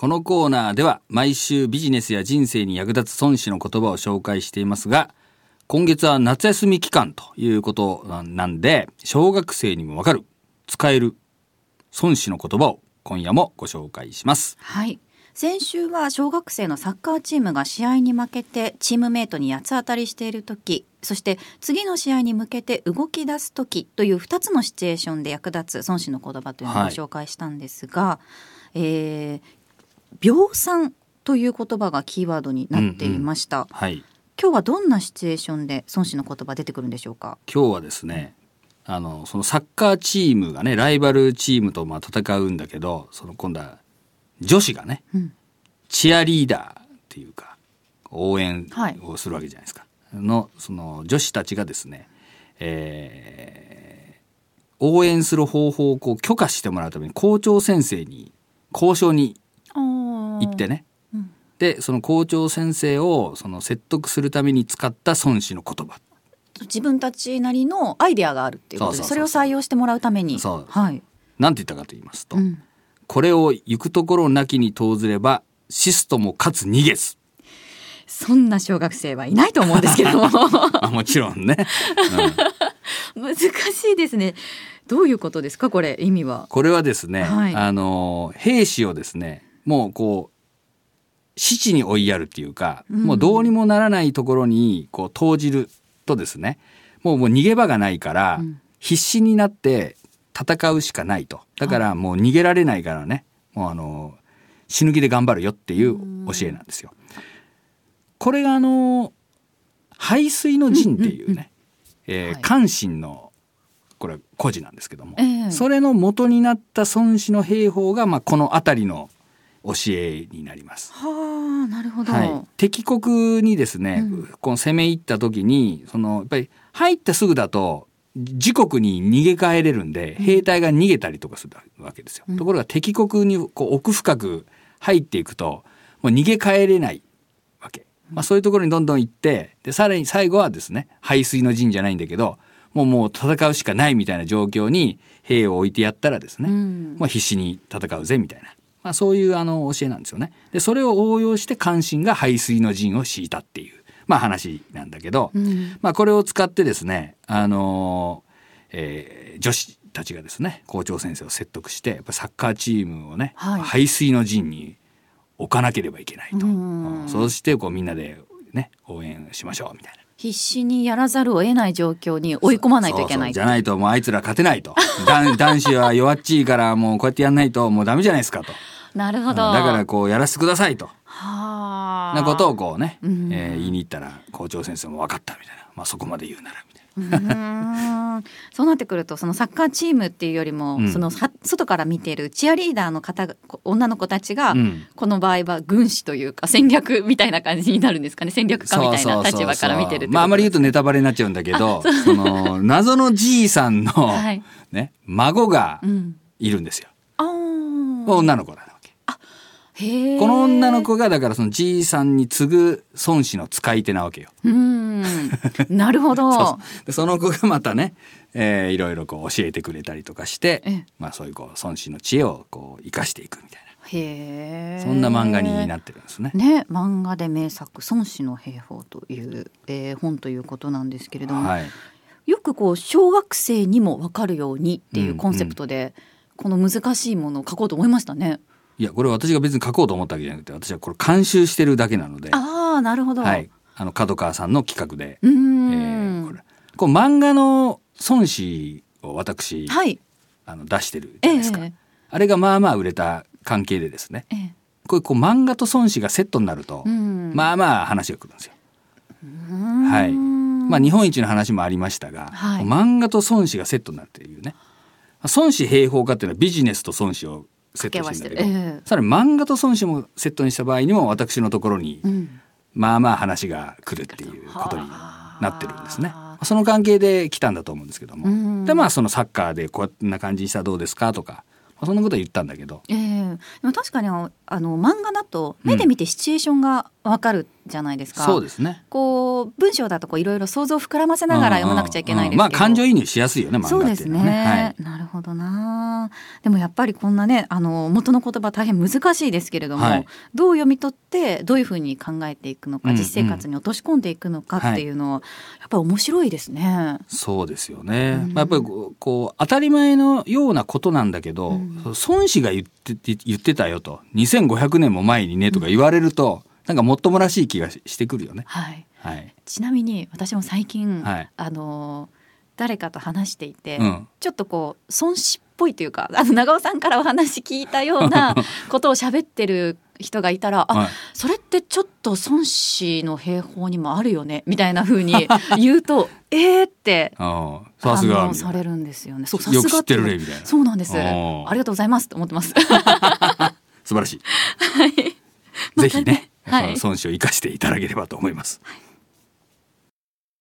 このコーナーでは毎週ビジネスや人生に役立つ孫子の言葉を紹介していますが、今月は夏休み期間ということなんで、小学生にもわかる、使える孫子の言葉を今夜もご紹介します。はい。先週は小学生のサッカーチームが試合に負けてチームメートに八つ当たりしている時そして次の試合に向けて動き出す時という2つのシチュエーションで役立つ孫子の言葉というのをご紹介したんですが、はい、えー、秒算という言葉がキーワードになっていました。うんうん、はい。今日はどんなシチュエーションで孫子の言葉出てくるんでしょうか？今日はですね、あのそのサッカーチームがねライバルチームとまあ戦うんだけど、その今度は女子がね、うん、チアリーダーっていうか応援をするわけじゃないですか。はい、のその女子たちがですね、えー、応援する方法をこう許可してもらうために校長先生に交渉に行ってね、うん、でその校長先生をその説得するために使った孫子の言葉。自分たちなりのアイデアがあるっていうことでそれを採用してもらうために。はい、なんて言ったかと言いますと、うん、これを行くところなきに通ずればシストもかつ逃げず。そんな小学生はいないと思うんですけども。あもちろんね、うん、難しいですね。どういうことですかこれ意味は。これはですね、はい、あの兵士をですねもうこう死地に追いやるっていうか、うん、もうどうにもならないところにこう投じるとですねもうもう逃げ場がないから、うん、必死になって戦うしかないと。だからもう逃げられないからね、もうあの死ぬ気で頑張るよっていう教えなんですよ。これがあの排水の陣っていうね、え関心のこれ故事なんですけども、えー、それの元になった孫子の兵法が、まあ、この辺りの教えになります。はあ、なるほど。はい、敵国にですね、うん、この攻め入った時に、そのやっぱり入ったすぐだと自国に逃げ帰れるんで、兵隊が逃げたりとかするわけですよ。うん、ところが敵国にこう奥深く入っていくともう逃げ帰れないわけ。まあ、そういうところにどんどん行ってでさらに最後はですね排水の陣じゃないんだけどもうもう戦うしかないみたいな状況に兵を置いてやったらですね、うん、まあ、必死に戦うぜみたいな、まあ、そういうあの教えなんですよね。でそれを応用して関心が排水の陣を敷いたっていう、まあ、話なんだけど、うん、まあ、これを使ってですね、あのえー、女子たちがですね校長先生を説得してやっぱサッカーチームをね、はい、排水の陣に置かなければいけないと、うん、そしてこうみんなでね応援しましょうみたいな。必死にやらざるを得ない状況に追い込まないといけない。じゃないともうあいつら勝てないと。男子は弱っちいからもうこうやってやんないともうダメじゃないですかと。なるほど、だからこうやらせてくださいと。はなことをこうね、うん、えー、言いに行ったら校長先生も分かったみたいな、まあ、そこまで言うならうんそうなってくるとそのサッカーチームっていうよりも、うん、その外から見ているチアリーダーの方女の子たちが、うん、この場合は軍師というか戦略みたいな感じになるんですかね。戦略家みたいな立場から見てるまああまり言うとネタバレになっちゃうんだけどその謎のじいさんの、はい、ね、孫がいるんですよ。女の子だこの女の子がだからそのじいさんに次ぐ孫子の使い手なわけよ。うんなるほど そでその子がまたね、えー、いろいろこう教えてくれたりとかしてまあそういうこう孫子の知恵をこう生かしていくみたいな。へそんな漫画になってるんですね。ね漫画で名作「孫子の兵法」という、えー、本ということなんですけれども、はい、よくこう小学生にも分かるようにっていうコンセプトで、うんうん、この難しいものを書こうと思いましたね。いやこれ私が別に書こうと思ったわけじゃなくて私はこれ監修してるだけなので。ああなるほど、はい、あの角川さんの企画で。うん、えー、これ。こう漫画の孫子を私、はい、あの出してるじゃないですか、えー、あれがまあまあ売れた関係でですね、えー、これこう漫画と孫子がセットになるとまあまあ話がくるんですよ。はい。まあ、日本一の話もありましたが、はい、漫画と孫子がセットになるっていうね。孫子兵法家っていうのはビジネスと孫子をセットしてるんだけど、えー、さらに漫画と孫子もセットにした場合にも私のところに、うん、まあまあ話が来るっていうことになってるんですね。その関係で来たんだと思うんですけども、うん、でまあそのサッカーでこんな感じにしたらどうですかとかそんなこと言ったんだけど、えー、でも確かにあの漫画だと目で見てシチュエーションがわかるじゃないですか。そうですね。こう文章だとこういろいろ想像を膨らませながら読まなくちゃいけないですけど、まあ感情移入しやすいよね漫画ってそうですね、はい、なるほどな。でもやっぱりこんなねあの元の言葉大変難しいですけれども、はい。どう読み取ってどういうふうに考えていくのか、うんうん。実生活に落とし込んでいくのかっていうのは、やっぱり面白いですね。そうですよね。うん。まあ、やっぱりこう当たり前のようなことなんだけど、うん。孫子が言って言ってたよと。2500年も前にねとか言われると、なんかもっともらしい気がししてくるよね。はい、はい。ちなみに私も最近、はいあの誰かと話していて、うん。ちょっとこう孫子っぽいというかあの長尾さんからお話聞いたようなことを喋ってる人がいたらあ、はいそれってちょっと孫子の兵法にもあるよねみたいな風に 言うとえーって反応されるんですよね。そうさすがよく知ってるねみたいなそうなんです。おあーりがとうございますと思ってます。素晴らしい。ぜひね、はいその孫子を生かしていただければと思います。はい